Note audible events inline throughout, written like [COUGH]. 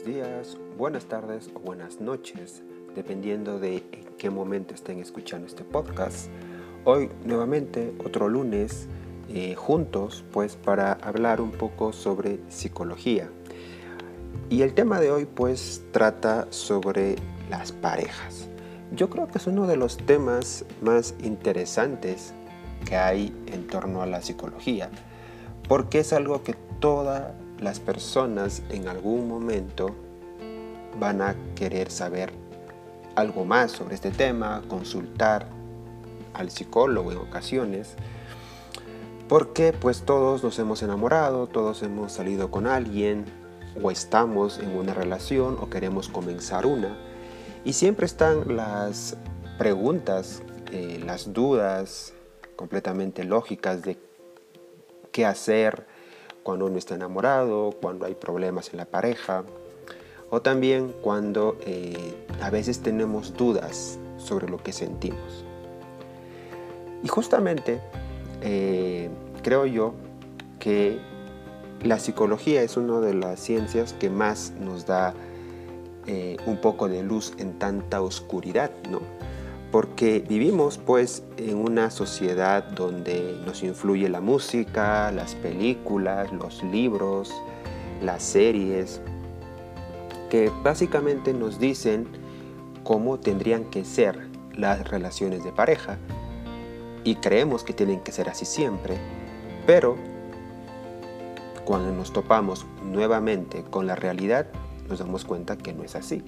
buenos días, buenas tardes o buenas noches, dependiendo de en qué momento estén escuchando este podcast. Hoy nuevamente otro lunes eh, juntos pues para hablar un poco sobre psicología. Y el tema de hoy pues trata sobre las parejas. Yo creo que es uno de los temas más interesantes que hay en torno a la psicología, porque es algo que toda las personas en algún momento van a querer saber algo más sobre este tema, consultar al psicólogo en ocasiones, porque pues todos nos hemos enamorado, todos hemos salido con alguien o estamos en una relación o queremos comenzar una y siempre están las preguntas, eh, las dudas completamente lógicas de qué hacer, cuando uno está enamorado, cuando hay problemas en la pareja, o también cuando eh, a veces tenemos dudas sobre lo que sentimos. Y justamente eh, creo yo que la psicología es una de las ciencias que más nos da eh, un poco de luz en tanta oscuridad, ¿no? Porque vivimos pues en una sociedad donde nos influye la música, las películas, los libros, las series, que básicamente nos dicen cómo tendrían que ser las relaciones de pareja y creemos que tienen que ser así siempre, pero cuando nos topamos nuevamente con la realidad nos damos cuenta que no es así.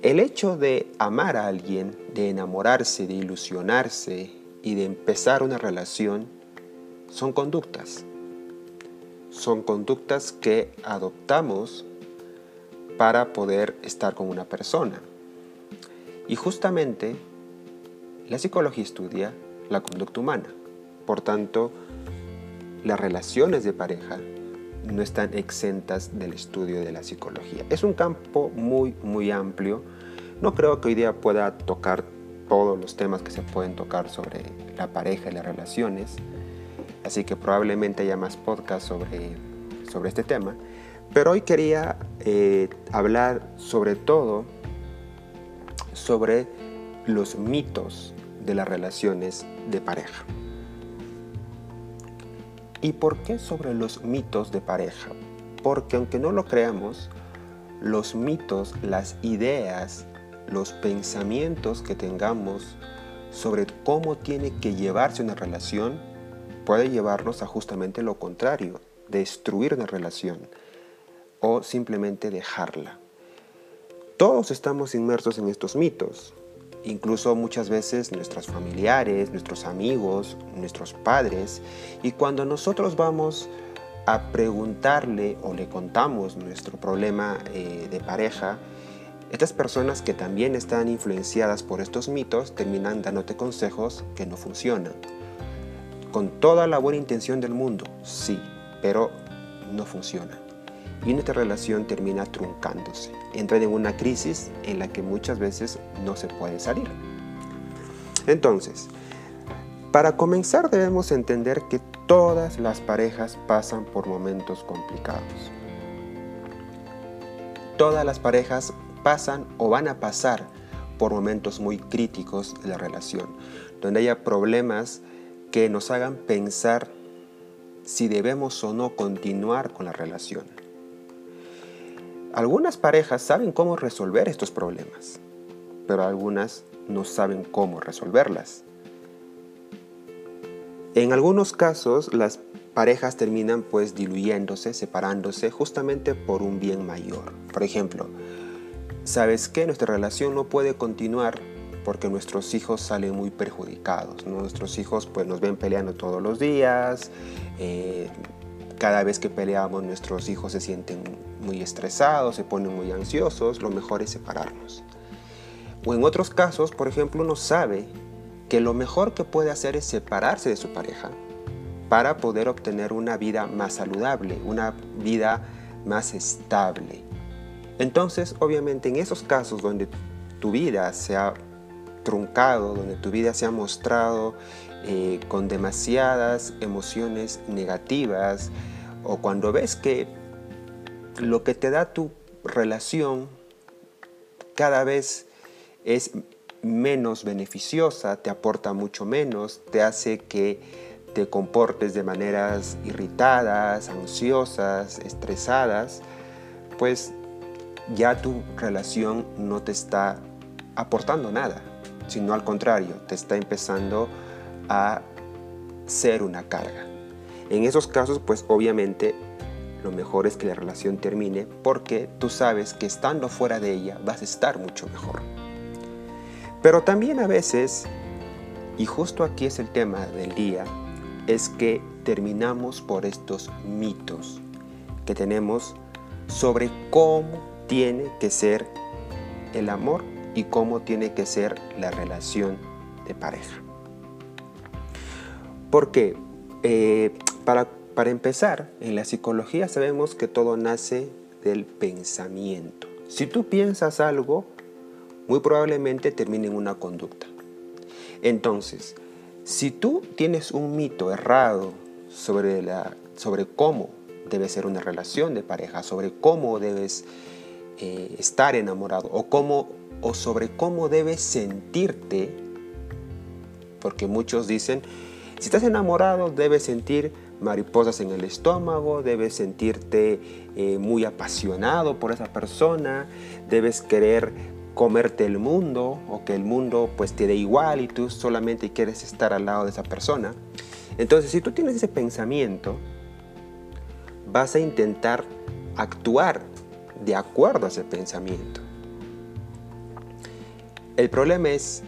El hecho de amar a alguien, de enamorarse, de ilusionarse y de empezar una relación son conductas. Son conductas que adoptamos para poder estar con una persona. Y justamente la psicología estudia la conducta humana. Por tanto, las relaciones de pareja no están exentas del estudio de la psicología. Es un campo muy, muy amplio. No creo que hoy día pueda tocar todos los temas que se pueden tocar sobre la pareja y las relaciones. Así que probablemente haya más podcasts sobre, sobre este tema. Pero hoy quería eh, hablar sobre todo sobre los mitos de las relaciones de pareja. ¿Y por qué sobre los mitos de pareja? Porque aunque no lo creamos, los mitos, las ideas, los pensamientos que tengamos sobre cómo tiene que llevarse una relación puede llevarnos a justamente lo contrario, destruir una relación o simplemente dejarla. Todos estamos inmersos en estos mitos. Incluso muchas veces nuestros familiares, nuestros amigos, nuestros padres. Y cuando nosotros vamos a preguntarle o le contamos nuestro problema eh, de pareja, estas personas que también están influenciadas por estos mitos terminan dándote consejos que no funcionan. Con toda la buena intención del mundo, sí, pero no funciona. Y nuestra relación termina truncándose. Entra en una crisis en la que muchas veces no se puede salir. Entonces, para comenzar debemos entender que todas las parejas pasan por momentos complicados. Todas las parejas pasan o van a pasar por momentos muy críticos de la relación, donde haya problemas que nos hagan pensar si debemos o no continuar con la relación. Algunas parejas saben cómo resolver estos problemas, pero algunas no saben cómo resolverlas. En algunos casos las parejas terminan pues diluyéndose, separándose justamente por un bien mayor. Por ejemplo, ¿sabes que Nuestra relación no puede continuar porque nuestros hijos salen muy perjudicados. Nuestros hijos pues nos ven peleando todos los días, eh, cada vez que peleamos nuestros hijos se sienten muy estresados, se ponen muy ansiosos, lo mejor es separarnos. O en otros casos, por ejemplo, uno sabe que lo mejor que puede hacer es separarse de su pareja para poder obtener una vida más saludable, una vida más estable. Entonces, obviamente, en esos casos donde tu vida se ha truncado, donde tu vida se ha mostrado eh, con demasiadas emociones negativas, o cuando ves que lo que te da tu relación cada vez es menos beneficiosa, te aporta mucho menos, te hace que te comportes de maneras irritadas, ansiosas, estresadas, pues ya tu relación no te está aportando nada, sino al contrario, te está empezando a ser una carga. En esos casos, pues obviamente lo mejor es que la relación termine porque tú sabes que estando fuera de ella vas a estar mucho mejor. Pero también a veces, y justo aquí es el tema del día, es que terminamos por estos mitos que tenemos sobre cómo tiene que ser el amor y cómo tiene que ser la relación de pareja. Porque eh, para para empezar, en la psicología sabemos que todo nace del pensamiento. Si tú piensas algo, muy probablemente termine en una conducta. Entonces, si tú tienes un mito errado sobre, la, sobre cómo debe ser una relación de pareja, sobre cómo debes eh, estar enamorado o, cómo, o sobre cómo debes sentirte, porque muchos dicen, si estás enamorado debes sentir mariposas en el estómago, debes sentirte eh, muy apasionado por esa persona, debes querer comerte el mundo o que el mundo pues te dé igual y tú solamente quieres estar al lado de esa persona. Entonces, si tú tienes ese pensamiento, vas a intentar actuar de acuerdo a ese pensamiento. El problema es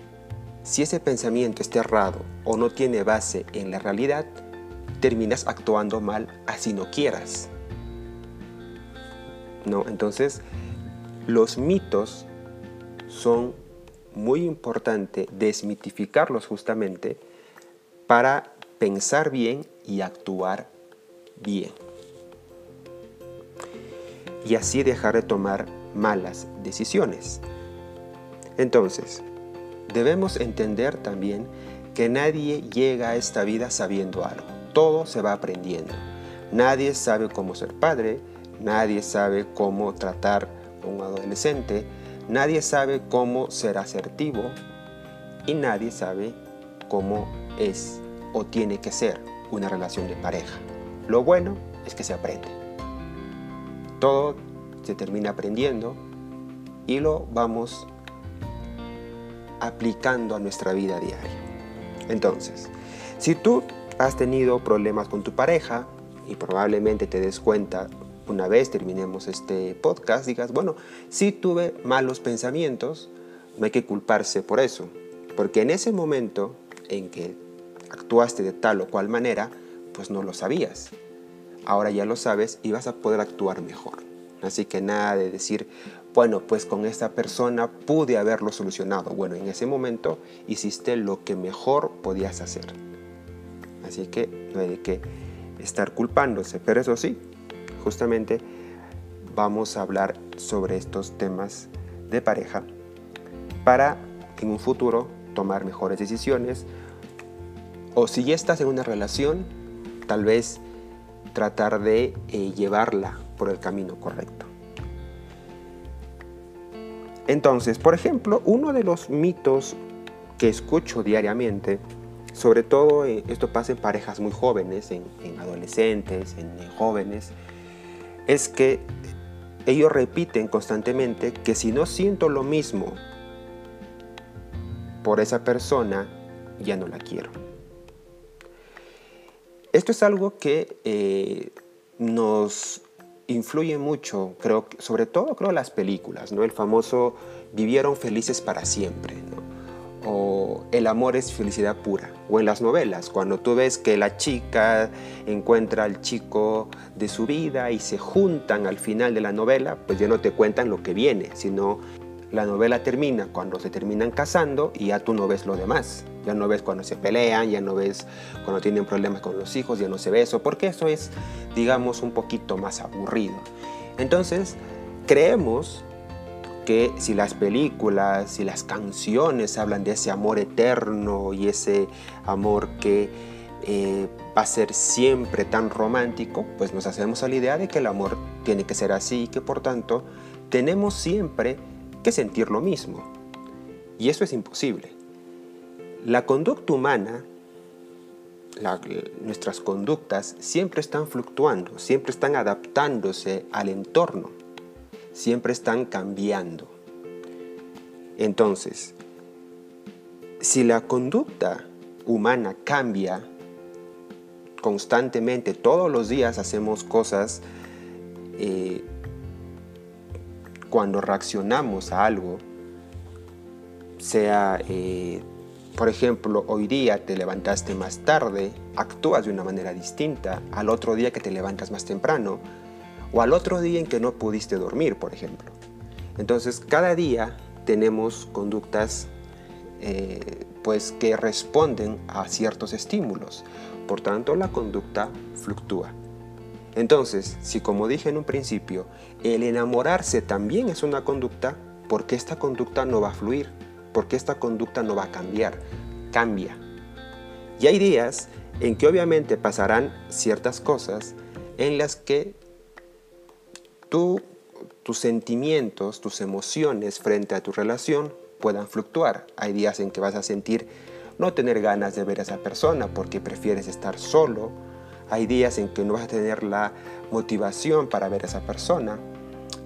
si ese pensamiento está errado o no tiene base en la realidad, terminas actuando mal así no quieras. ¿No? Entonces, los mitos son muy importante desmitificarlos justamente para pensar bien y actuar bien. Y así dejar de tomar malas decisiones. Entonces, debemos entender también que nadie llega a esta vida sabiendo algo todo se va aprendiendo. Nadie sabe cómo ser padre, nadie sabe cómo tratar a un adolescente, nadie sabe cómo ser asertivo y nadie sabe cómo es o tiene que ser una relación de pareja. Lo bueno es que se aprende. Todo se termina aprendiendo y lo vamos aplicando a nuestra vida diaria. Entonces, si tú has tenido problemas con tu pareja y probablemente te des cuenta una vez terminemos este podcast, digas, bueno, sí tuve malos pensamientos, no hay que culparse por eso, porque en ese momento en que actuaste de tal o cual manera, pues no lo sabías. Ahora ya lo sabes y vas a poder actuar mejor. Así que nada de decir, bueno, pues con esta persona pude haberlo solucionado. Bueno, en ese momento hiciste lo que mejor podías hacer. Así que no hay qué estar culpándose. Pero eso sí, justamente vamos a hablar sobre estos temas de pareja para en un futuro tomar mejores decisiones o si ya estás en una relación, tal vez tratar de eh, llevarla por el camino correcto. Entonces, por ejemplo, uno de los mitos que escucho diariamente sobre todo eh, esto pasa en parejas muy jóvenes, en, adolescentes, en, jóvenes, es que ellos repiten constantemente que si no siento lo mismo por esa persona, ya no la quiero. Esto es algo que eh, nos influye mucho, creo, sobre todo creo las películas, ¿no? El famoso vivieron felices para siempre, ¿no? o el amor es felicidad pura, o en las novelas, cuando tú ves que la chica encuentra al chico de su vida y se juntan al final de la novela, pues ya no te cuentan lo que viene, sino la novela termina cuando se terminan casando y ya tú no ves lo demás. Ya no ves cuando se pelean, ya no ves cuando tienen problemas con los hijos, ya no se ve eso, porque eso es, digamos, un poquito más aburrido. Entonces, creemos que si las películas, si las canciones hablan de ese amor eterno y ese amor que eh, va a ser siempre tan romántico, pues nos hacemos a la idea de que el amor tiene que ser así y que por tanto tenemos siempre que sentir lo mismo. Y eso es imposible. La conducta humana, nuestras conductas siempre están fluctuando, siempre están adaptándose al entorno, siempre están cambiando. Entonces, si la conducta humana cambia constantemente, todos los días hacemos cosas, eh, cuando reaccionamos a algo, sea, eh, por ejemplo, hoy día te levantaste más tarde, actúas de una manera distinta al otro día que te levantas más temprano, o al otro día en que no pudiste dormir, por ejemplo. Entonces, cada día tenemos conductas eh, pues que responden a ciertos estímulos. Por tanto, la conducta fluctúa. Entonces, si como dije en un principio, el enamorarse también es una conducta, ¿por qué esta conducta no va a fluir? ¿Por qué esta conducta no va a cambiar? Cambia. Y hay días en que obviamente pasarán ciertas cosas en las que tú, tus sentimientos, tus emociones frente a tu relación puedan fluctuar. Hay días en que vas a sentir no tener ganas de ver a esa persona porque prefieres estar solo. Hay días en que no vas a tener la motivación para ver a esa persona.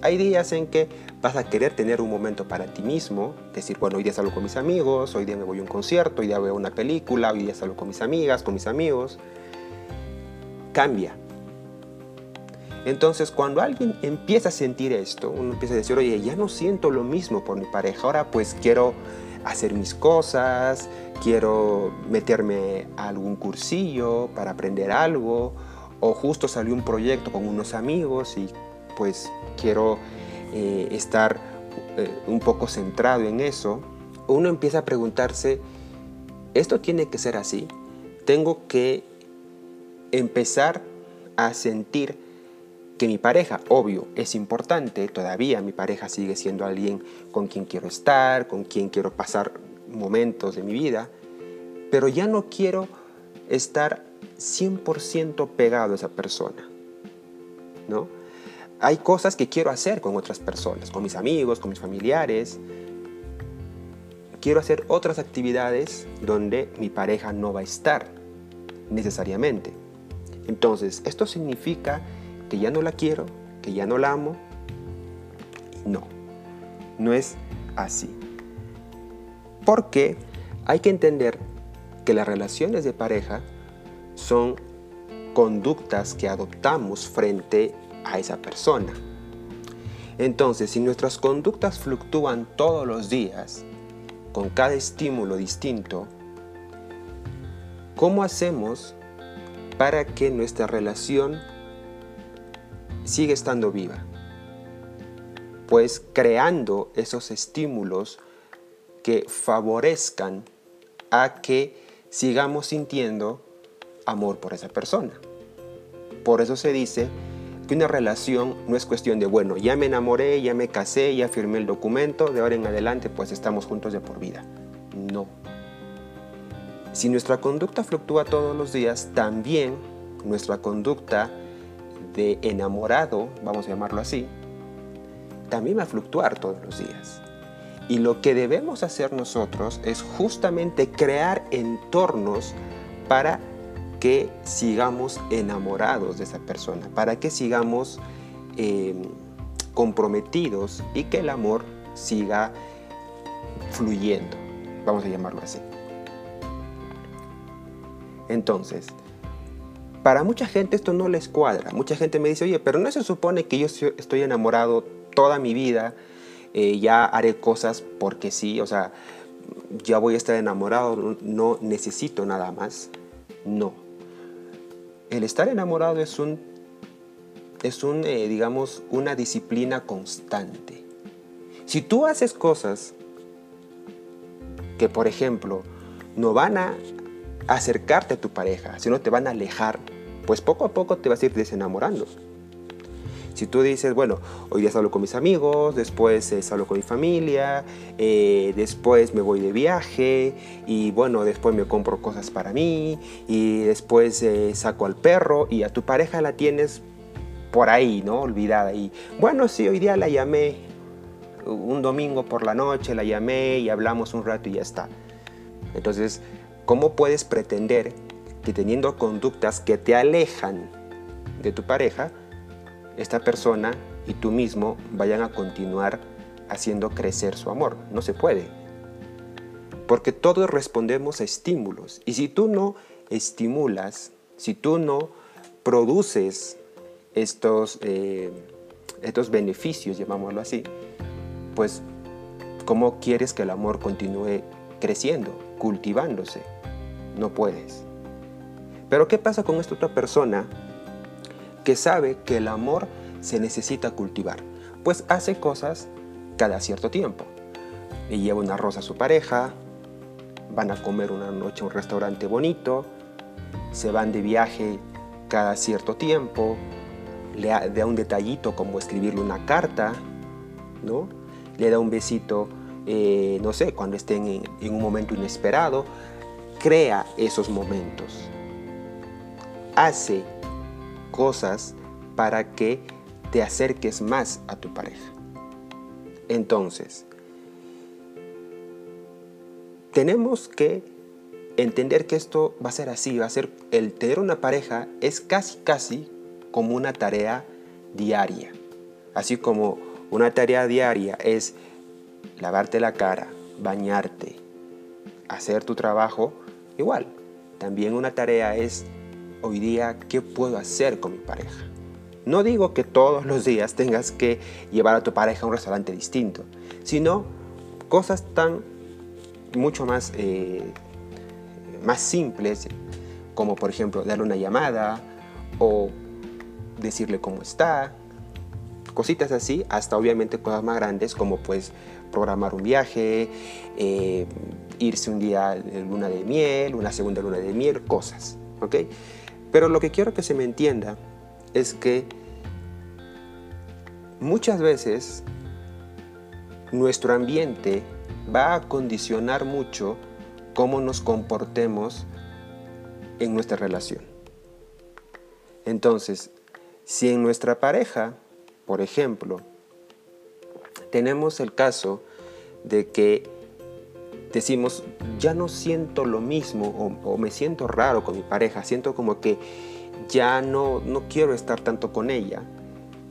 Hay días en que vas a querer tener un momento para ti mismo, decir, bueno, hoy día salgo con mis amigos, hoy día me voy a un concierto, hoy día veo una película, hoy día salgo con mis amigas, con mis amigos. Cambia. Entonces, cuando alguien empieza a sentir esto, uno empieza a decir, oye, ya no siento lo mismo por mi pareja, ahora pues quiero hacer mis cosas, quiero meterme a algún cursillo para aprender algo, o justo salió un proyecto con unos amigos y pues quiero eh, estar eh, un poco centrado en eso, uno empieza a preguntarse, ¿esto tiene que ser así? Tengo que empezar a sentir que mi pareja, obvio, es importante, todavía mi pareja sigue siendo alguien con quien quiero estar, con quien quiero pasar momentos de mi vida, pero ya no quiero estar 100% pegado a esa persona. ¿no? Hay cosas que quiero hacer con otras personas, con mis amigos, con mis familiares. Quiero hacer otras actividades donde mi pareja no va a estar necesariamente. Entonces, esto significa que ya no la quiero, que ya no la amo. No, no es así. Porque hay que entender que las relaciones de pareja son conductas que adoptamos frente a esa persona. Entonces, si nuestras conductas fluctúan todos los días, con cada estímulo distinto, ¿cómo hacemos para que nuestra relación sigue estando viva. Pues creando esos estímulos que favorezcan a que sigamos sintiendo amor por esa persona. Por eso se dice que una relación no es cuestión de, bueno, ya me enamoré, ya me casé, ya firmé el documento, de ahora en adelante pues estamos juntos de por vida. No. Si nuestra conducta fluctúa todos los días, también nuestra conducta de enamorado, vamos a llamarlo así, también va a fluctuar todos los días. Y lo que debemos hacer nosotros es justamente crear entornos para que sigamos enamorados de esa persona, para que sigamos em, comprometidos y que el amor siga fluyendo, vamos a llamarlo así. Entonces, para mucha gente esto no les cuadra. Mucha gente me dice, oye, pero no se supone que yo estoy enamorado toda mi vida, eh, ya haré cosas porque sí, o sea, ya voy a estar enamorado, no necesito nada más. No. El estar enamorado es un, es un, eh, digamos, una disciplina constante. Si tú haces cosas que, por ejemplo, no van a acercarte a tu pareja, sino te van a alejar pues poco a poco te vas a ir desenamorando. Si tú dices, bueno, hoy día salgo con mis amigos, después eh, salgo con mi familia, eh, después me voy de viaje y bueno, después me compro cosas para mí y después eh, saco al perro y a tu pareja la tienes por ahí, ¿no? Olvidada. Y bueno, sí, hoy día la llamé un domingo por la noche, la llamé y hablamos un rato y ya está. Entonces, ¿cómo puedes pretender que teniendo conductas que te alejan de tu pareja, esta persona y tú mismo vayan a continuar haciendo crecer su amor. No se puede. Porque todos respondemos a estímulos. Y si tú no estimulas, si tú no produces estos, eh, estos beneficios, llamámoslo así, pues ¿cómo quieres que el amor continúe creciendo, cultivándose? No puedes. Pero ¿qué pasa con esta otra persona que sabe que el amor se necesita cultivar, pues hace cosas cada cierto tiempo. Le lleva una rosa a su pareja, van a comer una noche a un restaurante bonito, se van de viaje cada cierto tiempo, le da un detallito como escribirle una carta, ¿no? Le da un besito, eh, no sé, cuando estén en un momento inesperado, crea esos momentos. Hace cosas para que te acerques más a tu pareja. Entonces, tenemos que entender que esto va a ser así, va a ser el tener una pareja es casi casi como una tarea diaria. Así como una tarea diaria es lavarte la cara, bañarte, hacer tu trabajo, igual. También una tarea es hoy día qué puedo hacer con mi pareja. No digo que todos los días tengas que llevar a tu pareja a un restaurante distinto, sino cosas tan mucho más, eh, más simples, como por ejemplo darle una llamada o decirle cómo está, cositas así, hasta obviamente cosas más grandes como pues programar un viaje, eh, irse un día de luna de miel, una segunda luna de miel, cosas, ¿ok? Pero lo que quiero que se me entienda es que muchas veces nuestro ambiente va a condicionar mucho cómo nos comportemos en nuestra relación. Entonces, si en nuestra pareja, por ejemplo, tenemos el caso de que decimos, ya no siento lo mismo o, me siento raro con mi pareja, siento como que ya no, no quiero estar tanto con ella,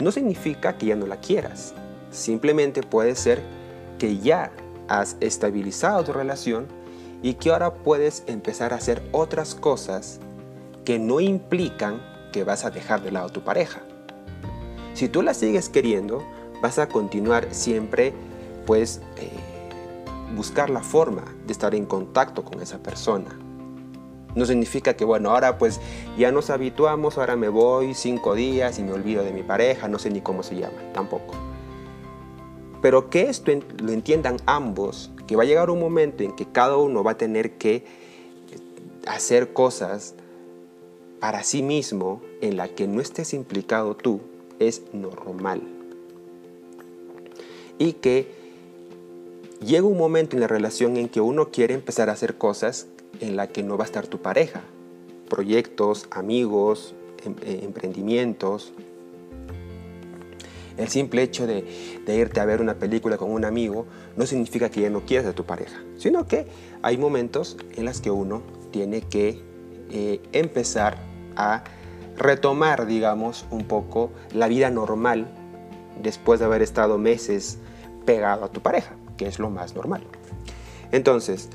no significa que ya no la quieras. Simplemente puede ser que ya has estabilizado tu relación y que ahora puedes empezar a hacer otras cosas que no implican que vas a dejar de lado a tu pareja. Si tú la sigues queriendo, vas a continuar siempre pues eh, buscar la forma de estar en contacto con esa persona. No significa que, bueno, ahora pues ya nos habituamos, ahora me voy cinco días y me olvido de mi pareja, no sé ni cómo se llama, tampoco. Pero que esto lo entiendan ambos, que va a llegar un momento en que cada uno va a tener que eh, hacer cosas para sí mismo en la que no estés implicado tú, es normal. Y que llega un momento en la relación en que uno quiere empezar a hacer cosas en la que no va a estar tu pareja. Proyectos, amigos, em, eh, emprendimientos. El simple hecho de, irte a ver una película con un amigo no significa que ya no quieras a tu pareja, sino que hay momentos en los que uno tiene que eh, empezar a retomar, digamos, un poco la vida normal después de haber estado meses pegado a tu pareja que es lo más normal. Entonces,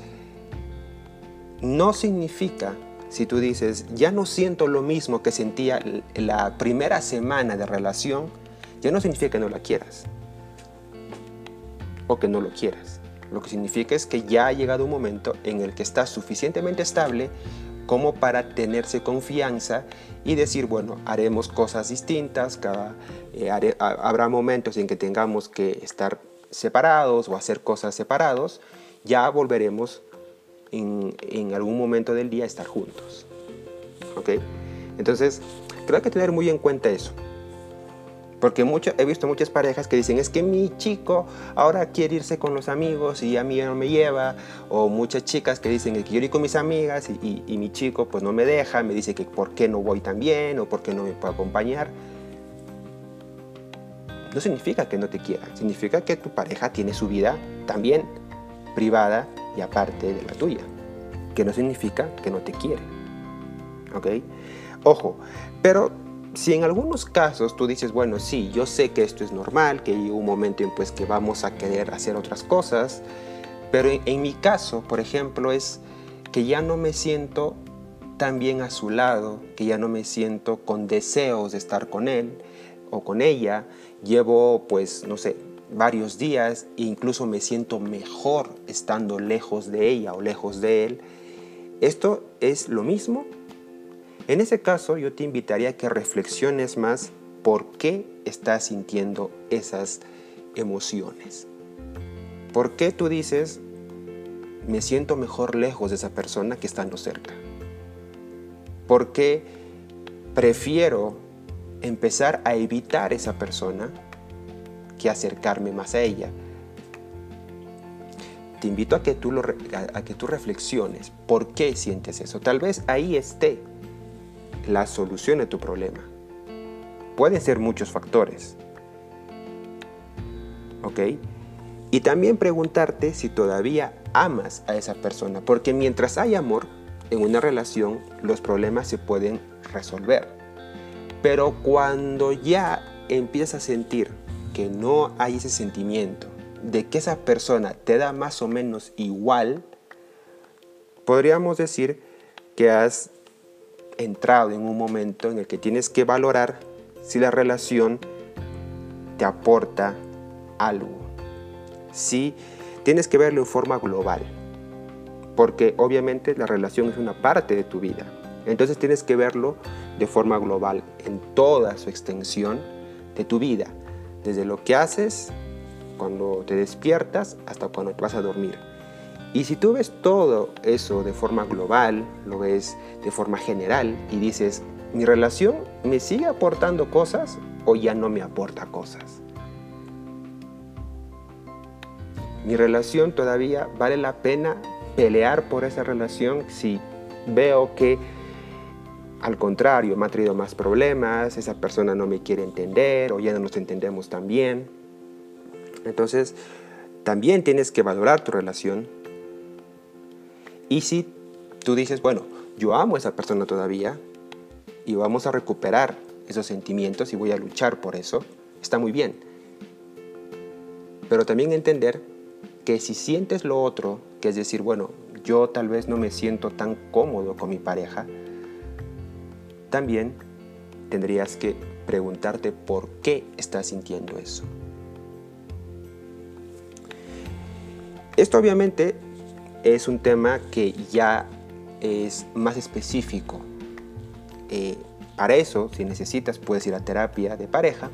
no significa, si tú dices, ya no siento lo mismo que sentía la primera semana de relación, ya no significa que no la quieras o que no lo quieras. Lo que significa es que ya ha llegado un momento en el que estás suficientemente estable como para tenerse confianza y decir, bueno, haremos cosas distintas, cada, eh, habrá momentos en que tengamos que estar separados o hacer cosas separados, ya volveremos en, en algún momento del día a estar juntos. ¿Ok? Entonces, creo que tener muy en cuenta eso. Porque mucho, he visto muchas parejas que dicen, es que mi chico ahora quiere irse con los amigos y a mí no me lleva. O muchas chicas que dicen que quiero ir con mis amigas y, y, mi chico pues no me deja, me dice que por qué no voy tan bien o por qué no me puedo acompañar. No significa que no te quiera, significa que tu pareja tiene su vida también privada y aparte de la tuya. Que no significa que no te quiere. ¿Ok? Ojo, pero si en algunos casos tú dices, bueno, sí, yo sé que esto es normal, que hay un momento en pues que vamos a querer hacer otras cosas, pero en, mi caso, por ejemplo, es que ya no me siento tan bien a su lado, que ya no me siento con deseos de estar con él o con ella, llevo pues, no sé, varios días e incluso me siento mejor estando lejos de ella o lejos de él. Esto es lo mismo en ese caso, yo te invitaría a que reflexiones más por qué estás sintiendo esas emociones. ¿Por qué tú dices, me siento mejor lejos de esa persona que estando cerca? ¿Por qué prefiero empezar a evitar esa persona que acercarme más a ella? Te invito a que tú, lo, a que tú reflexiones por qué sientes eso. Tal vez ahí esté la solución de tu problema. Pueden ser muchos factores. ¿Ok? Y también preguntarte si todavía amas a esa persona, porque mientras hay amor en una relación, los problemas se pueden resolver. Pero cuando ya empiezas a sentir que no hay ese sentimiento, de que esa persona te da más o menos igual, podríamos decir que has entrado en un momento en el que tienes que valorar si la relación te aporta algo. Si tienes que verlo en forma global, porque obviamente la relación es una parte de tu vida. Entonces tienes que verlo de forma global, en toda su extensión de tu vida, desde lo que haces cuando te despiertas hasta cuando te vas a dormir. Y si tú ves todo eso de forma global, lo ves de forma general y dices, ¿mi relación me sigue aportando cosas o ya no me aporta cosas? Mi relación todavía vale la pena pelear por esa relación si veo que al contrario me ha traído más problemas, esa persona no me quiere entender o ya no nos entendemos tan bien. Entonces, también tienes que valorar tu relación y si tú dices, bueno, yo amo a esa persona todavía y vamos a recuperar esos sentimientos y voy a luchar por eso, está muy bien. Pero también entender que si sientes lo otro, que es decir, bueno, yo tal vez no me siento tan cómodo con mi pareja, también tendrías que preguntarte por qué estás sintiendo eso. Esto obviamente es un tema que ya es más específico. Eh, para eso, si necesitas, puedes ir a terapia de pareja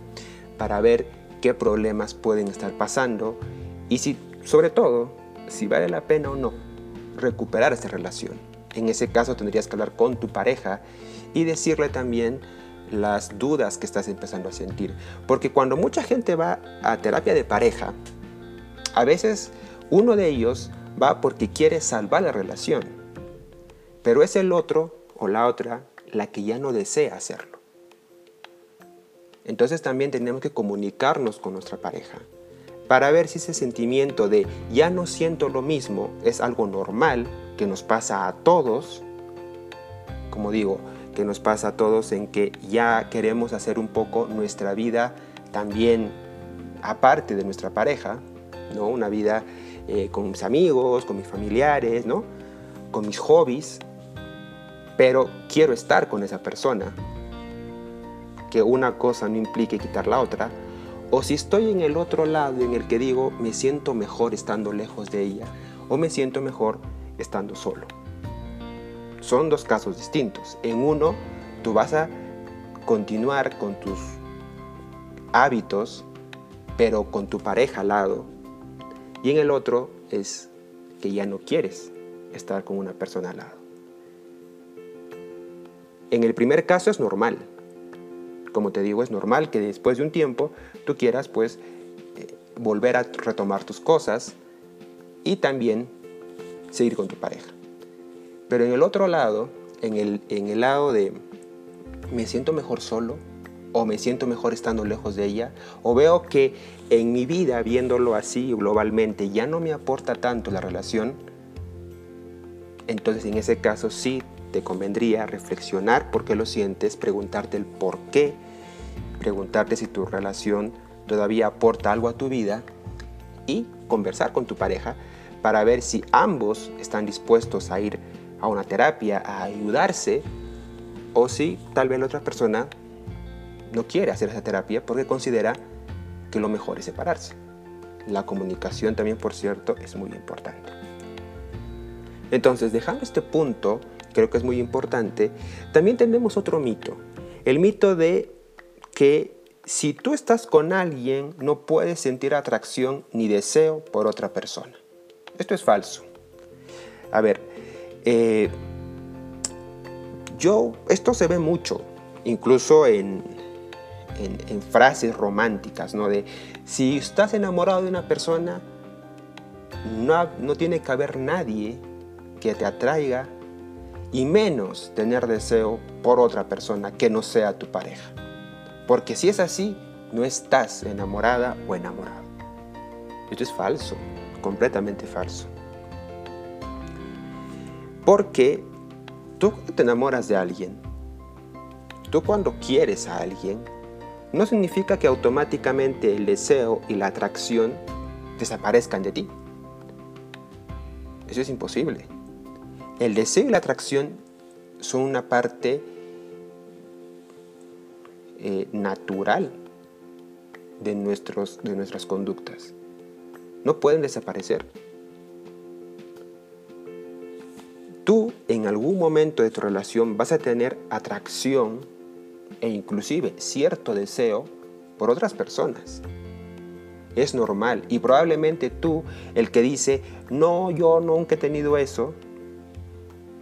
para ver qué problemas pueden estar pasando y si, sobre todo, si vale la pena o no recuperar esa relación. En ese caso tendrías que hablar con tu pareja y decirle también las dudas que estás empezando a sentir. Porque cuando mucha gente va a terapia de pareja, a veces uno de ellos va porque quiere salvar la relación, pero es el otro o la otra la que ya no desea hacerlo. Entonces también tenemos que comunicarnos con nuestra pareja para ver si ese sentimiento de ya no siento lo mismo es algo normal que nos pasa a todos, como digo, que nos pasa a todos en que ya queremos hacer un poco nuestra vida también aparte de nuestra pareja, ¿no? Una vida eh, con mis amigos, con mis familiares, ¿no? con mis hobbies, pero quiero estar con esa persona. Que una cosa no implique quitar la otra. O si estoy en el otro lado en el que digo, me siento mejor estando lejos de ella, o me siento mejor estando solo. Son dos casos distintos. En uno, tú vas a continuar con tus hábitos, pero con tu pareja al lado, y en el otro es que ya no quieres estar con una persona al lado. En el primer caso es normal. como te digo, es normal que después de un tiempo tú quieras pues eh, volver a retomar tus cosas y también seguir con tu pareja. Pero en el otro lado, en el, en el lado de me siento mejor solo o me siento mejor estando lejos de ella o veo que en mi vida, viéndolo así globalmente, ya no me aporta tanto la relación, entonces en ese caso sí te convendría reflexionar por qué lo sientes, preguntarte el por qué, preguntarte si tu relación todavía aporta algo a tu vida y conversar con tu pareja para ver si ambos están dispuestos a ir a una terapia, a ayudarse, o si tal vez la otra persona no quiere hacer esa terapia porque considera que lo mejor es separarse. La comunicación también, por cierto, es muy importante. Entonces, dejando este punto, creo que es muy importante, también tenemos otro mito. El mito de que si tú estás con alguien, no puedes sentir atracción ni deseo por otra persona. Esto es falso. A ver, eh, yo, esto se ve mucho, incluso en, en, frases románticas, ¿no? De si estás enamorado de una persona, no, no tiene que haber nadie que te atraiga y menos tener deseo por otra persona que no sea tu pareja. Porque si es así, no estás enamorada o enamorado. Esto es falso, completamente falso. Porque tú cuando te enamoras de alguien, tú cuando quieres a alguien, no significa que automáticamente el deseo y la atracción desaparezcan de ti. Eso es imposible. El deseo y la atracción son una parte eh, natural de, nuestros, de nuestras conductas. No pueden desaparecer. Tú en algún momento de tu relación vas a tener atracción e inclusive cierto deseo por otras personas. Es normal y probablemente tú, el que dice, no, yo nunca he tenido eso,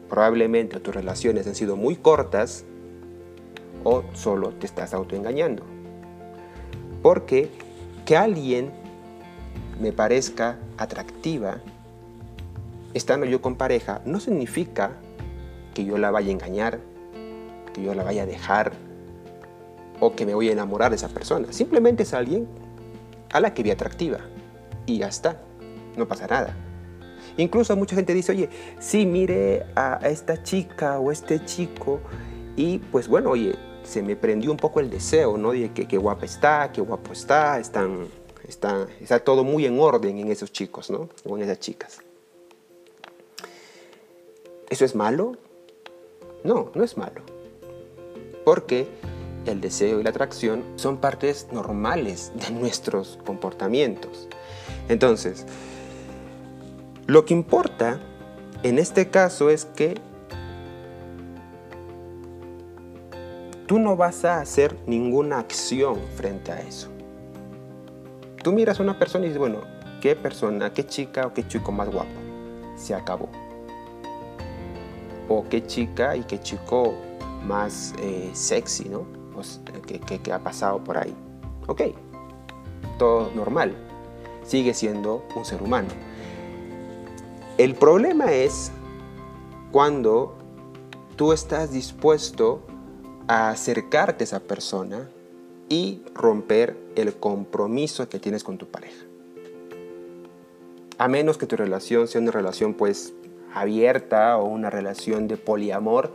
probablemente tus relaciones han sido muy cortas o solo te estás autoengañando. Porque que alguien me parezca atractiva estando yo con pareja no significa que yo la vaya a engañar, que yo la vaya a dejar o que me voy a enamorar de esa persona. Simplemente es alguien a la que vi atractiva y ya está, no pasa nada. Incluso mucha gente dice, oye, sí, mire a esta chica o este chico y pues bueno, oye, se me prendió un poco el deseo, ¿no? De que, qué guapa está, qué guapo está, están, está, está todo muy en orden en esos chicos, ¿no? O en esas chicas. ¿Eso es malo? No, no es malo. Porque el deseo y la atracción son partes normales de nuestros comportamientos. Entonces, lo que importa en este caso es que tú no vas a hacer ninguna acción frente a eso. Tú miras a una persona y dices, bueno, ¿qué persona, qué chica o qué chico más guapo? Se acabó o qué chica y qué chico más eh, sexy, ¿no? Pues, que, ha pasado por ahí. Ok, todo normal. Sigue siendo un ser humano. El problema es cuando tú estás dispuesto a acercarte a esa persona y romper el compromiso que tienes con tu pareja. A menos que tu relación sea una relación pues abierta o una relación de poliamor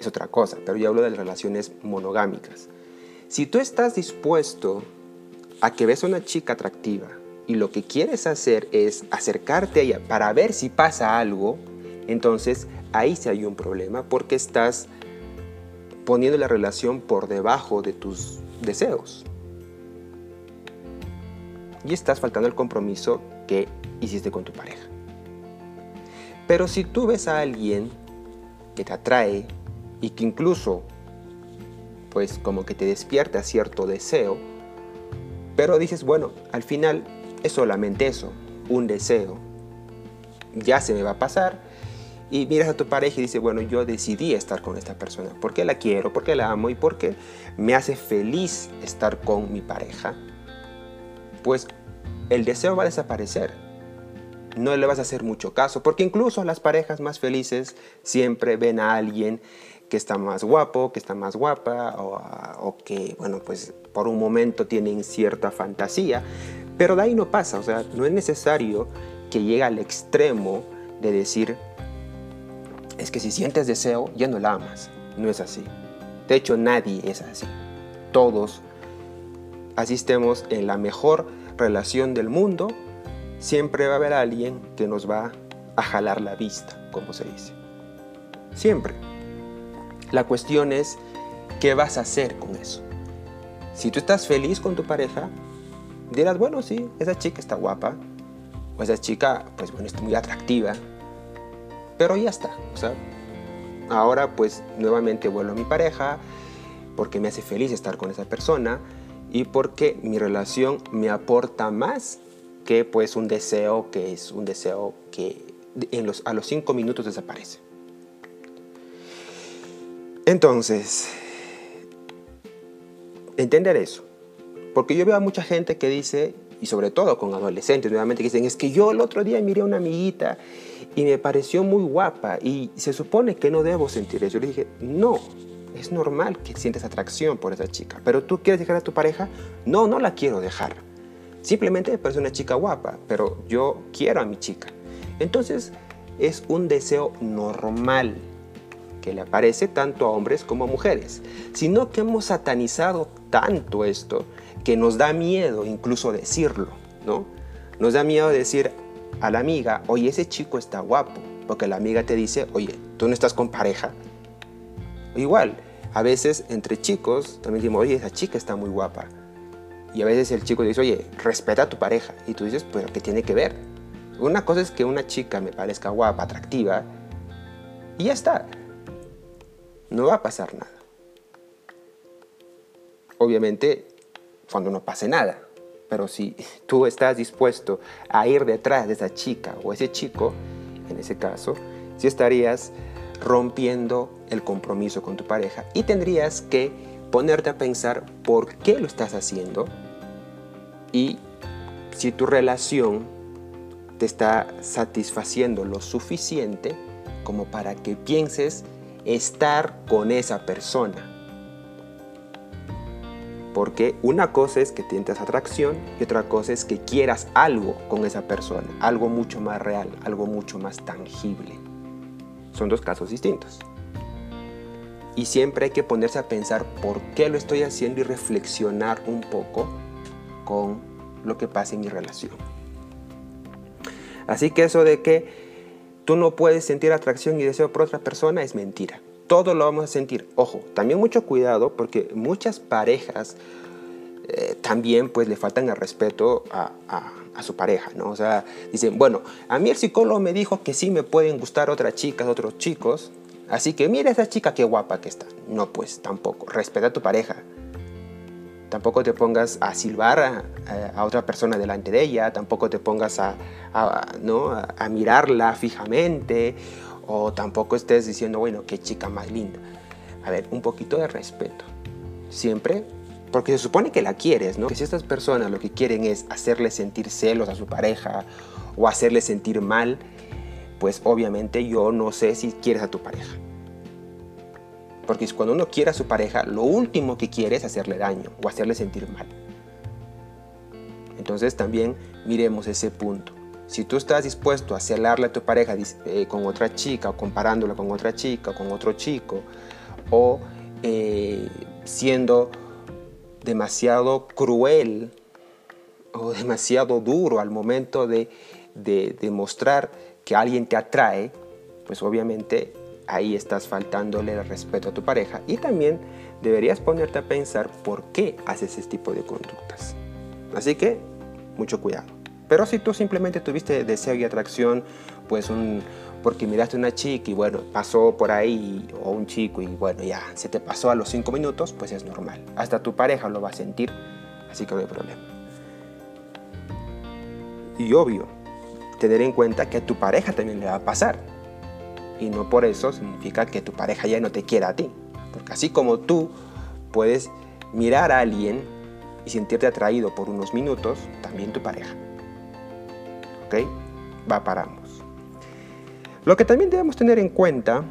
es otra cosa, pero yo hablo de las relaciones monogámicas. Si tú estás dispuesto a que ves a una chica atractiva y lo que quieres hacer es acercarte a ella para ver si pasa algo, entonces ahí sí hay un problema porque estás poniendo la relación por debajo de tus deseos. Y estás faltando el compromiso que hiciste con tu pareja. Pero si tú ves a alguien que te atrae y que incluso, pues como que te despierta cierto deseo, pero dices, bueno, al final es solamente eso, un deseo, ya se me va a pasar y miras a tu pareja y dices, bueno, yo decidí estar con esta persona. Porque la quiero, porque la amo y porque me hace feliz estar con mi pareja, pues el deseo va a desaparecer. No le vas a hacer mucho caso, porque incluso las parejas más felices siempre ven a alguien que está más guapo, que está más guapa, o, o, que, bueno, pues por un momento tienen cierta fantasía, pero de ahí no pasa, o sea, no es necesario que llegue al extremo de decir, es que si sientes deseo, ya no la amas. No es así. De hecho, nadie es así. Todos, así estemos en la mejor relación del mundo, siempre va a haber alguien que nos va a jalar la vista, como se dice. Siempre. La cuestión es, ¿qué vas a hacer con eso? Si tú estás feliz con tu pareja, dirás, bueno, sí, esa chica está guapa, o esa chica, pues bueno, está muy atractiva, pero ya está. O sea, ahora pues nuevamente vuelvo a mi pareja porque me hace feliz estar con esa persona y porque mi relación me aporta más que pues un deseo que es un deseo que a los cinco minutos desaparece. Entonces, entender eso. Porque yo veo a mucha gente que dice, y sobre todo con adolescentes nuevamente, que dicen, es que yo el otro día miré a una amiguita y me pareció muy guapa y se supone que no debo sentir eso. Yo le dije, no, es normal que sientas atracción por esa chica, pero tú quieres dejar a tu pareja, no, no la quiero dejar. Simplemente me parece una chica guapa, pero yo quiero a mi chica. Entonces es un deseo normal que le aparece tanto a hombres como a mujeres, sino que hemos satanizado tanto esto que nos da miedo incluso decirlo, ¿no? Nos da miedo decir, a la amiga, oye, ese chico está guapo, porque la amiga te dice, oye, tú no estás con pareja. Igual, a veces entre chicos también decimos, oye, esa chica está muy guapa. Y a veces el chico dice, oye, respeta a tu pareja. Y tú dices, pero ¿qué tiene que ver? Una cosa es que una chica me parezca guapa, atractiva, y ya está. No va a pasar nada. Obviamente, cuando no pase nada. Pero si tú estás dispuesto a ir detrás de esa chica o ese chico, en ese caso, si estarías rompiendo el compromiso con tu pareja y tendrías que ponerte a pensar por qué lo estás haciendo y si tu relación te está satisfaciendo lo suficiente como para que pienses estar con esa persona porque una cosa es que sientas atracción y otra cosa es que quieras algo con esa persona, algo mucho más real, algo mucho más tangible. Son dos casos distintos. Y siempre hay que ponerse a pensar por qué lo estoy haciendo y reflexionar un poco con lo que pasa en mi relación. Así que eso de que tú no puedes sentir atracción y deseo por otra persona es mentira todo lo vamos a sentir. Ojo, también mucho cuidado porque muchas parejas eh, también pues le faltan el respeto a, su pareja, ¿no? O sea, dicen, bueno, a mí el psicólogo me dijo que sí me pueden gustar otras chicas, otros chicos, así que mira esa chica qué guapa que está. No, pues tampoco, respeta a tu pareja. Tampoco te pongas a silbar a, otra persona delante de ella, tampoco te pongas a, ¿no? a mirarla fijamente o tampoco estés diciendo, bueno, qué chica más linda. A ver, un poquito de respeto. Siempre, porque se supone que la quieres, ¿no? Que si estas personas lo que quieren es hacerle sentir celos a su pareja o hacerle sentir mal, pues obviamente yo no sé si quieres a tu pareja. Porque cuando uno quiere a su pareja, lo último que quiere es hacerle daño o hacerle sentir mal. Entonces también miremos ese punto. Si tú estás dispuesto a celarle a tu pareja eh, con otra chica o comparándola con otra chica o con otro chico o eh, siendo demasiado cruel o [LAUGHS] demasiado duro al momento de, de demostrar que alguien te atrae, pues obviamente ahí estás faltándole el respeto a tu pareja y también deberías ponerte a pensar por qué haces ese tipo de conductas. Así que, mucho cuidado. Pero si tú simplemente tuviste deseo y atracción, pues un, porque miraste a una chica y bueno, pasó por ahí, o un chico y bueno, ya, se te pasó a los cinco minutos, pues es normal. Hasta tu pareja lo va a sentir, así que no hay problema. Y obvio, tener en cuenta que a tu pareja también le va a pasar. Y no por eso significa que tu pareja ya no te quiera a ti. Porque así como tú puedes mirar a alguien y sentirte atraído por unos minutos, también tu pareja. ¿Ok? Va para ambos. Lo que también debemos tener en cuenta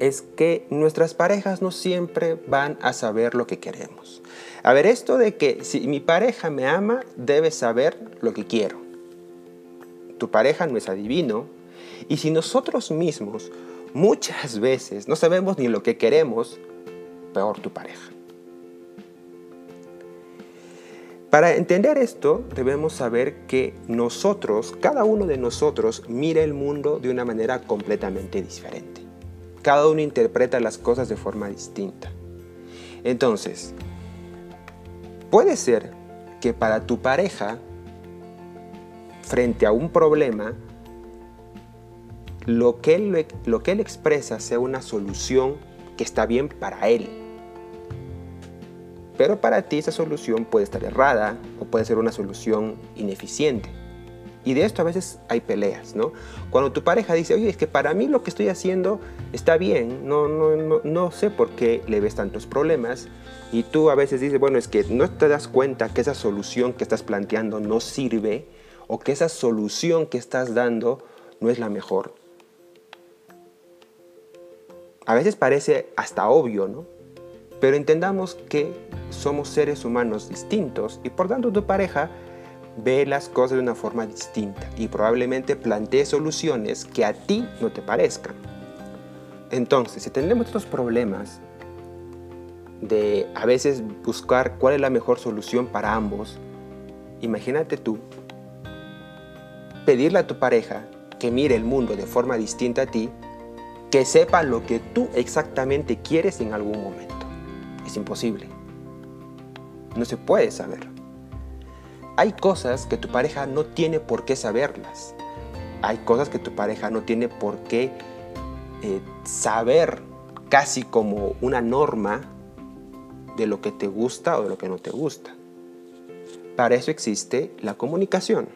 es que nuestras parejas no siempre van a saber lo que queremos. A ver, esto de que si mi pareja me ama, debe saber lo que quiero. Tu pareja no es adivino. Y si nosotros mismos muchas veces no sabemos ni lo que queremos, peor tu pareja. Para entender esto, debemos saber que nosotros, cada uno de nosotros, mira el mundo de una manera completamente diferente. Cada uno interpreta las cosas de forma distinta. Entonces, puede ser que para tu pareja, frente a un problema, lo que él, lo que él expresa sea una solución que está bien para él pero para ti esa solución puede estar errada o puede ser una solución ineficiente. Y de esto a veces hay peleas, ¿no? Cuando tu pareja dice, oye, es que para mí lo que estoy haciendo está bien, no, no, no, no sé por qué le ves tantos problemas. Y tú a veces dices, bueno, es que no te das cuenta que esa solución que estás planteando no sirve o que esa solución que estás dando no es la mejor. A veces parece hasta obvio, ¿no? Pero entendamos que somos seres humanos distintos y por tanto tu pareja ve las cosas de una forma distinta y probablemente plantee soluciones que a ti no te parezcan. Entonces, si tenemos estos problemas de a veces buscar cuál es la mejor solución para ambos, imagínate tú pedirle a tu pareja que mire el mundo de forma distinta a ti, que sepa lo que tú exactamente quieres en algún momento. Es imposible. No se puede saber. Hay cosas que tu pareja no tiene por qué saberlas. Hay cosas que tu pareja no tiene por qué eh, saber casi como una norma de lo que te gusta o de lo que no te gusta. Para eso existe la comunicación.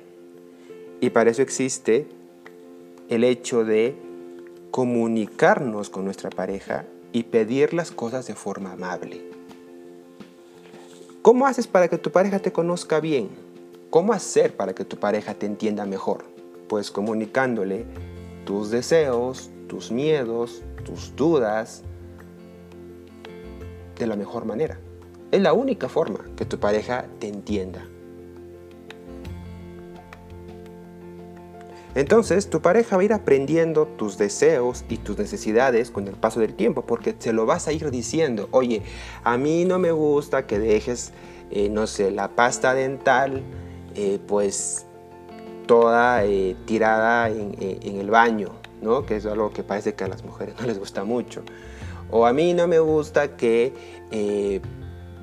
Y para eso existe el hecho de comunicarnos con nuestra pareja y pedir las cosas de forma amable. ¿Cómo haces para que tu pareja te conozca bien? ¿Cómo hacer para que tu pareja te entienda mejor? Pues comunicándole tus deseos, tus miedos, tus dudas de la mejor manera. Es la única forma que tu pareja te entienda. Entonces tu pareja va a ir aprendiendo tus deseos y tus necesidades con el paso del tiempo, porque se lo vas a ir diciendo, oye, a mí no me gusta que dejes, eh, no sé, la pasta dental, eh, pues toda eh, tirada en, en, el baño, ¿no? Que es algo que parece que a las mujeres [LAUGHS] no les gusta mucho. O a mí no me gusta que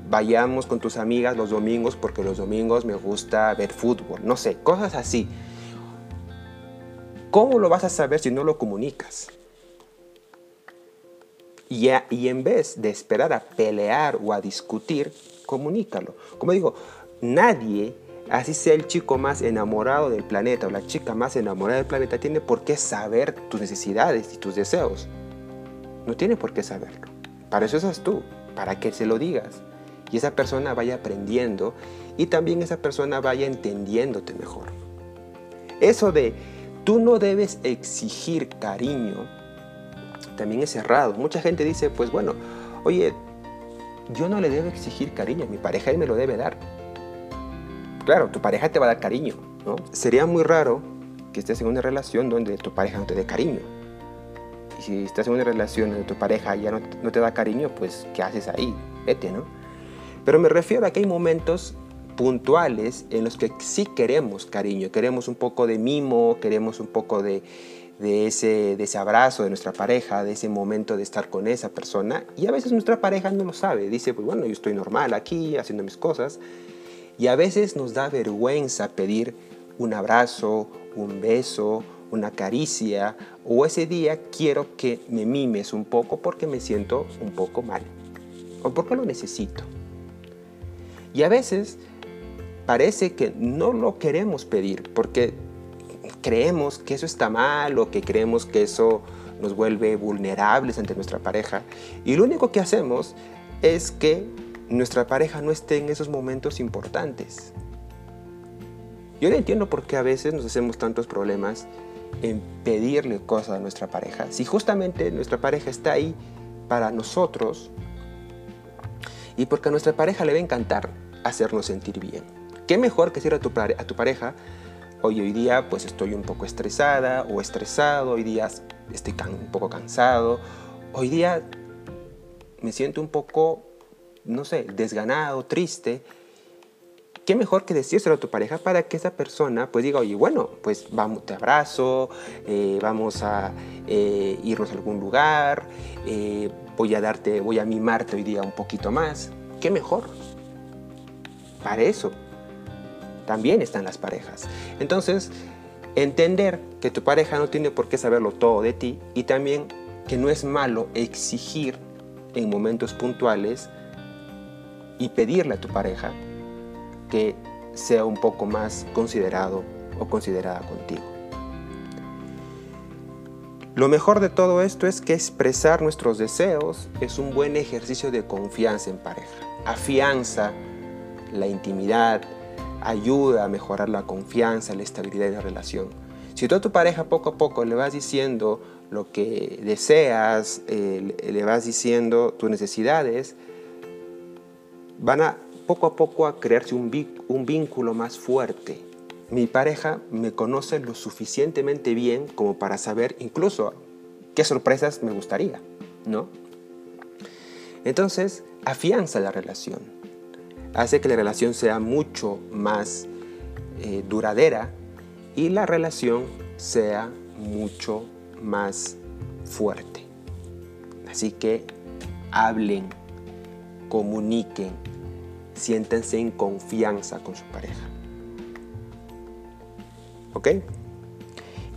vayamos con tus amigas los domingos porque los domingos me gusta ver fútbol, no sé, cosas así. ¿Cómo lo vas a saber si no lo comunicas? Y, y, en vez de esperar a pelear o a discutir, comunícalo. Como digo, nadie, así sea el chico más enamorado del planeta o la chica más enamorada del planeta, tiene por qué saber tus necesidades y tus deseos. No tiene por qué saberlo. Para eso estás tú, para que se lo digas. Y esa persona vaya aprendiendo y también esa persona vaya entendiéndote mejor. Eso de Tú no debes exigir cariño. También es errado. Mucha gente dice, pues bueno, oye, yo no le debo exigir cariño, mi pareja él me lo debe dar. Claro, tu pareja te va a dar cariño, ¿no? Sería muy raro que estés en una relación donde tu pareja no te dé cariño. Y si estás en una relación donde tu pareja ya no, no te da cariño, pues ¿qué haces ahí? Vete, ¿no? Pero me refiero a que hay momentos puntuales en los que sí queremos cariño, queremos un poco de mimo, queremos un poco de, ese, de ese abrazo de nuestra pareja, de ese momento de estar con esa persona. Y a veces nuestra pareja no lo sabe, dice, pues bueno, yo estoy normal aquí, haciendo mis cosas. Y a veces nos da vergüenza pedir un abrazo, un beso, una caricia, o ese día quiero que me mimes un poco porque me siento un poco mal, o porque lo necesito. Y a veces parece que no lo queremos pedir, porque creemos que eso está mal o que creemos que eso nos vuelve vulnerables ante nuestra pareja. Y lo único que hacemos es que nuestra pareja no esté en esos momentos importantes. Yo no entiendo por qué a veces nos hacemos tantos problemas en pedirle cosas a nuestra pareja. Si justamente nuestra pareja está ahí para nosotros y porque a nuestra pareja le va a encantar hacernos sentir bien. ¿Qué mejor que decir a tu, a tu pareja, hoy hoy día pues estoy un poco estresada o estresado, hoy día estoy un poco cansado, hoy día me siento un poco, no sé, desganado, triste, qué mejor que decírselo a tu pareja para que esa persona pues diga, oye, bueno, pues vamos, te abrazo, eh, vamos a eh, irnos a algún lugar, eh, voy a darte, voy a mimarte hoy día un poquito más. ¿Qué mejor? Para eso también están las parejas. Entonces, entender que tu pareja no tiene por qué saberlo todo de ti y también que no es malo exigir en momentos puntuales y pedirle a tu pareja que sea un poco más considerado o considerada contigo. Lo mejor de todo esto es que expresar nuestros deseos es un buen ejercicio de confianza en pareja. Afianza la intimidad, ayuda a mejorar la confianza, la estabilidad de la relación. Si tú a tu pareja poco a poco le vas diciendo lo que deseas, eh, le vas diciendo tus necesidades, van a poco a poco a crearse un, un vínculo más fuerte. Mi pareja me conoce lo suficientemente bien como para saber incluso qué sorpresas me gustaría, ¿no? Entonces, afianza la relación hace que la relación sea mucho más eh, duradera y la relación sea mucho más fuerte. Así que hablen, comuniquen, siéntense en confianza con su pareja. ¿Ok?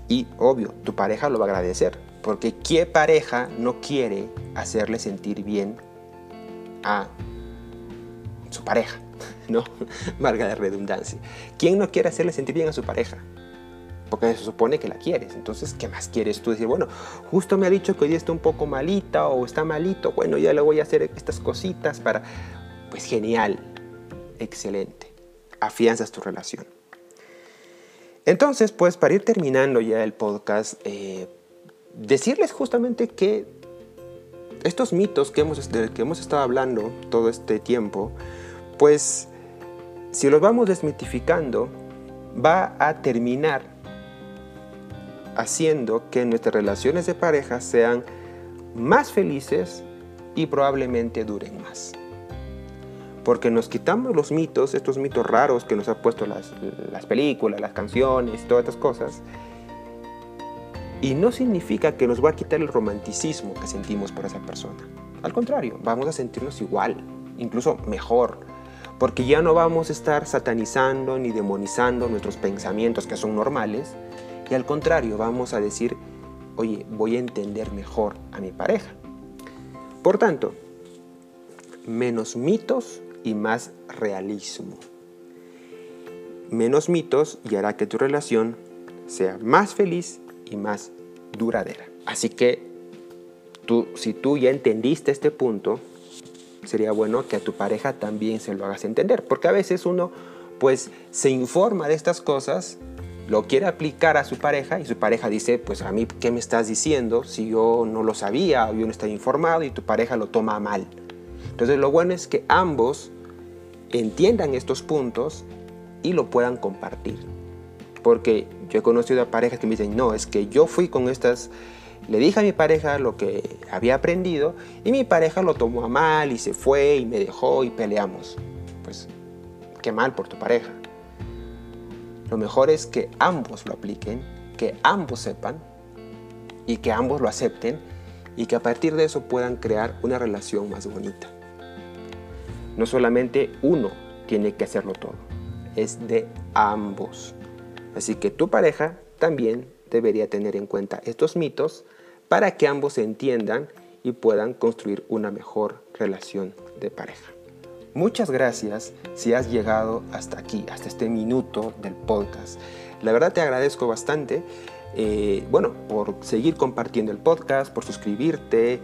Y obvio, tu pareja lo va a agradecer, porque ¿qué pareja no quiere hacerle sentir bien a su pareja, ¿no? [LAUGHS] Valga la redundancia. ¿Quién no quiere hacerle sentir bien a su pareja? Porque se supone que la quieres. Entonces, ¿qué más quieres tú? Decir, bueno, justo me ha dicho que hoy está un poco malita o está malito. Bueno, ya le voy a hacer estas cositas para... Pues genial, excelente. Afianzas tu relación. Entonces, pues para ir terminando ya el podcast, eh, decirles justamente que estos mitos que hemos, que hemos estado hablando todo este tiempo, pues si los vamos desmitificando, va a terminar haciendo que nuestras relaciones de pareja sean más felices y probablemente duren más. Porque nos quitamos los mitos, estos mitos raros que nos han puesto las, las películas, las canciones, todas estas cosas. Y no significa que nos va a quitar el romanticismo que sentimos por esa persona. Al contrario, vamos a sentirnos igual, incluso mejor, porque ya no vamos a estar satanizando ni demonizando nuestros pensamientos que son normales, y al contrario, vamos a decir, oye, voy a entender mejor a mi pareja. Por tanto, menos mitos y más realismo. Menos mitos y hará que tu relación sea más feliz y más duradera. Así que tú, si tú ya entendiste este punto, sería bueno que a tu pareja también se lo hagas entender, porque a veces uno pues se informa de estas cosas, lo quiere aplicar a su pareja y su pareja dice, pues a mí, ¿qué me estás diciendo si yo no lo sabía o yo no estaba informado y tu pareja lo toma mal? Entonces lo bueno es que ambos entiendan estos puntos y lo puedan compartir. Porque yo he conocido a parejas que me dicen, no, es que yo fui con estas le dije a mi pareja lo que había aprendido y mi pareja lo tomó a mal y se fue y me dejó y peleamos. Pues qué mal por tu pareja. Lo mejor es que ambos lo apliquen, que ambos sepan y que ambos lo acepten y que a partir de eso puedan crear una relación más bonita. No solamente uno tiene que hacerlo todo, es de ambos. Así que tu pareja también debería tener en cuenta estos mitos para que ambos se entiendan y puedan construir una mejor relación de pareja. Muchas gracias si has llegado hasta aquí, hasta este minuto del podcast. La verdad te agradezco bastante, eh, bueno, por seguir compartiendo el podcast, por suscribirte,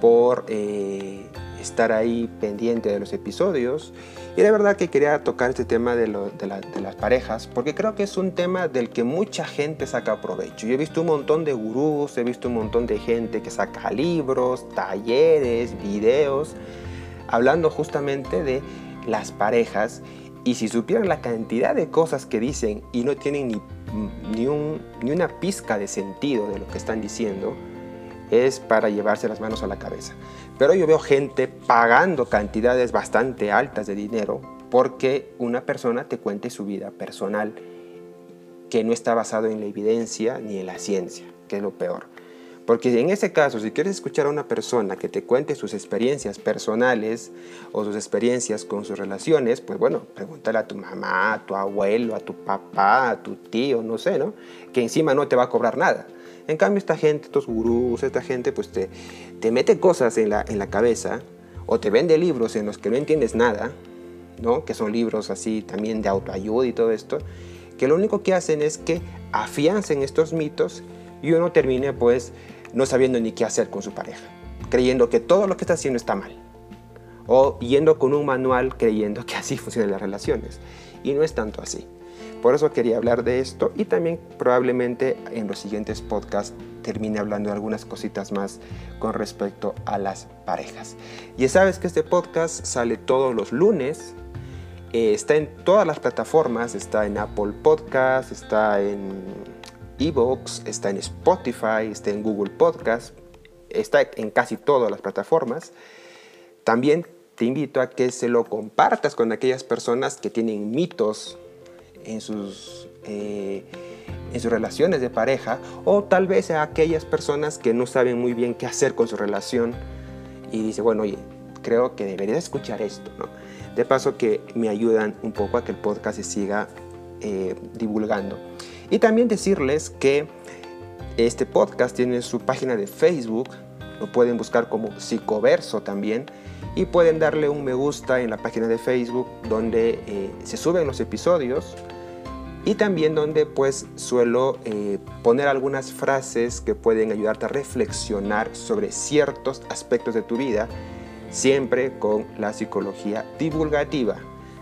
por eh, estar ahí pendiente de los episodios. Y la verdad que quería tocar este tema de, las parejas, porque creo que es un tema del que mucha gente saca provecho. Yo he visto un montón de gurús, he visto un montón de gente que saca libros, talleres, videos, hablando justamente de las parejas. Y si supieran la cantidad de cosas que dicen y no tienen ni, ni una pizca de sentido de lo que están diciendo, es para llevarse las manos a la cabeza. Pero yo veo gente pagando cantidades bastante altas de dinero porque una persona te cuente su vida personal que no está basado en la evidencia ni en la ciencia, que es lo peor. Porque en ese caso, si quieres escuchar a una persona que te cuente sus experiencias personales o sus experiencias con sus relaciones, pues bueno, pregúntale a tu mamá, a tu abuelo, a tu papá, a tu tío, no sé, ¿no? Que encima no te va a cobrar nada. En cambio, esta gente, estos gurús, esta gente, pues te, te mete cosas en la, en la cabeza o te vende libros en los que no entiendes nada, ¿no? que son libros así también de autoayuda y todo esto, que lo único que hacen es que afiancen estos mitos y uno termine pues no sabiendo ni qué hacer con su pareja, creyendo que todo lo que está haciendo está mal, o yendo con un manual creyendo que así [LAUGHS] funcionan las relaciones, y no es tanto así. Por eso quería hablar de esto y también probablemente en los siguientes podcasts termine hablando de algunas cositas más con respecto a las parejas. Ya sabes que este podcast sale todos los lunes. Eh, está en todas las plataformas, está en Apple Podcast, está en Evox, está en Spotify, está en Google Podcast, está en casi todas las plataformas. También te invito a que se lo compartas con aquellas personas que tienen mitos en sus, eh, en sus relaciones de pareja o tal vez a aquellas personas que no saben muy bien qué hacer con su relación y dice, bueno, oye, creo que debería escuchar esto, ¿no? De paso que me ayudan un poco a que el podcast se siga eh, divulgando. Y también decirles que este podcast tiene su página de Facebook, lo pueden buscar como Psicoverso también y pueden darle un me gusta en la página de Facebook donde eh, se suben los episodios y también donde pues suelo eh, poner algunas frases que pueden ayudarte a reflexionar sobre ciertos aspectos de tu vida, siempre con la psicología divulgativa.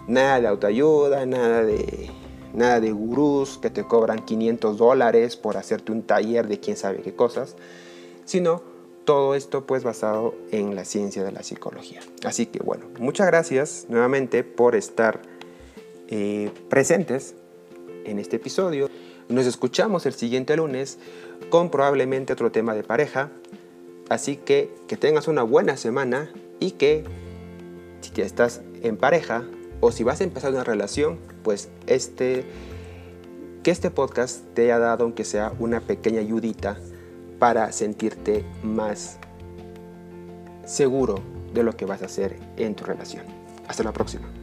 Nada de autoayuda, nada de, nada de gurús que te cobran 500 dólares por hacerte un taller de quién sabe qué cosas, sino todo esto pues basado en la ciencia de la psicología. Así que bueno, muchas gracias nuevamente por estar eh, presentes en este episodio. Nos escuchamos el siguiente lunes con probablemente otro tema de pareja. Así que que tengas una buena semana y que si ya estás en pareja o si vas a empezar una relación, pues este que este podcast te haya dado aunque sea una pequeña ayudita para sentirte más seguro de lo que vas a hacer en tu relación. Hasta la próxima.